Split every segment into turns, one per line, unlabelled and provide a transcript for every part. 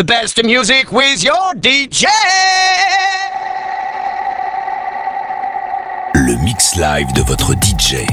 the best music with your DJ.
Le mix live de votre DJ.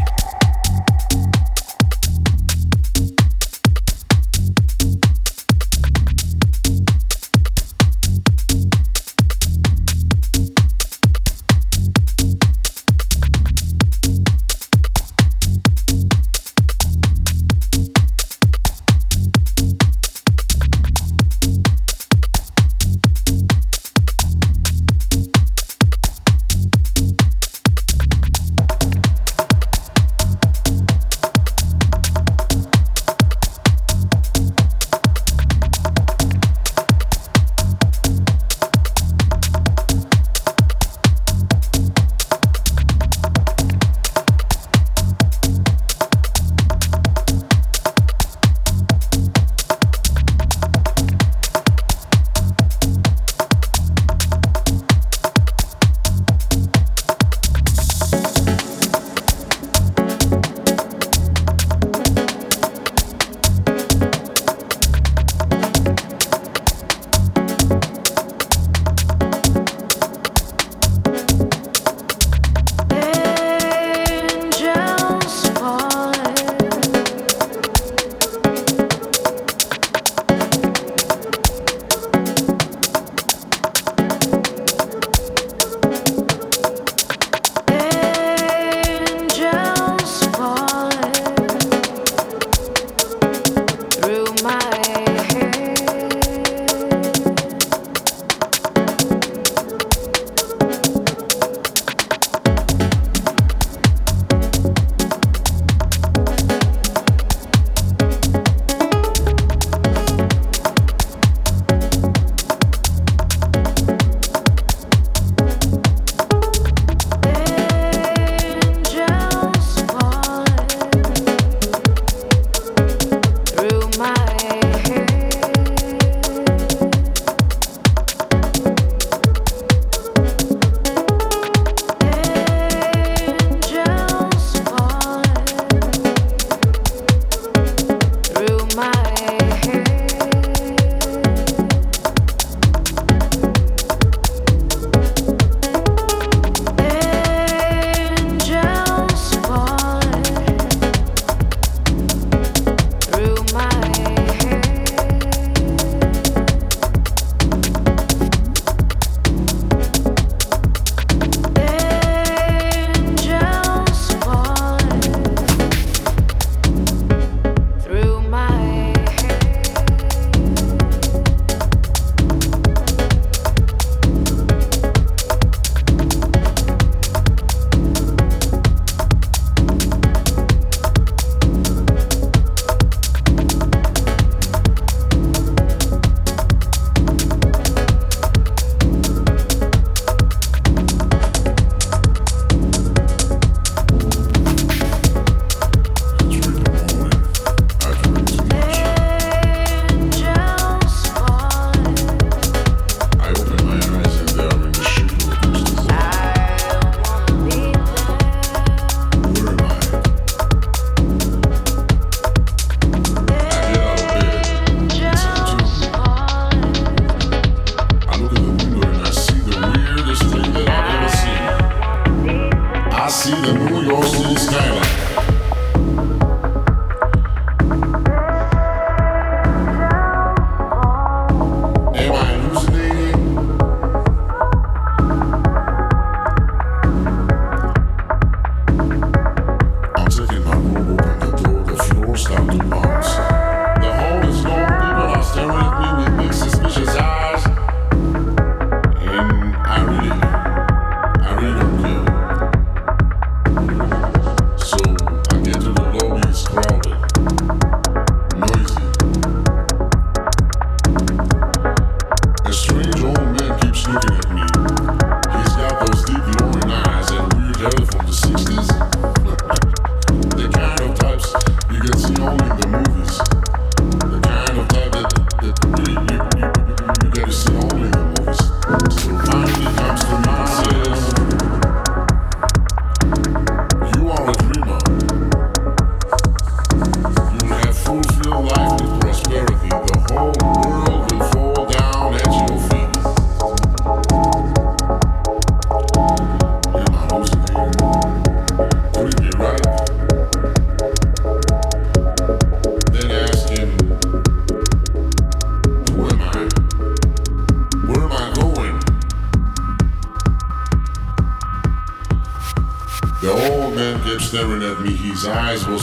Cause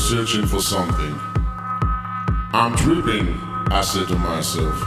searching for something. I'm tripping, I said to myself.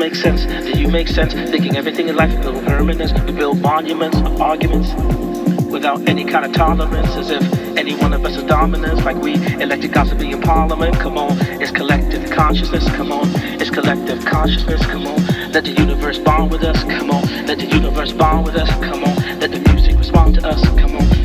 make
sense? Do you make sense? Thinking everything in life is permanence. We build monuments of arguments without any kind of tolerance, as if any one of us is dominance, like we elected cops to be in parliament. Come on, it's collective consciousness. Come on, it's collective consciousness. Come on, let the universe bond with us. Come on, let the universe bond with us. Come on, let the music respond to us. Come on.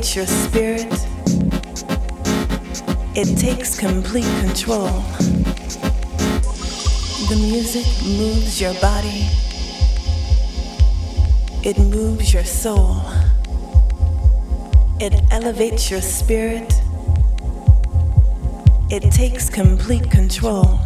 dominates your
spirit, it takes complete control. The music moves your body, it moves your soul, it elevates your spirit, it takes complete control.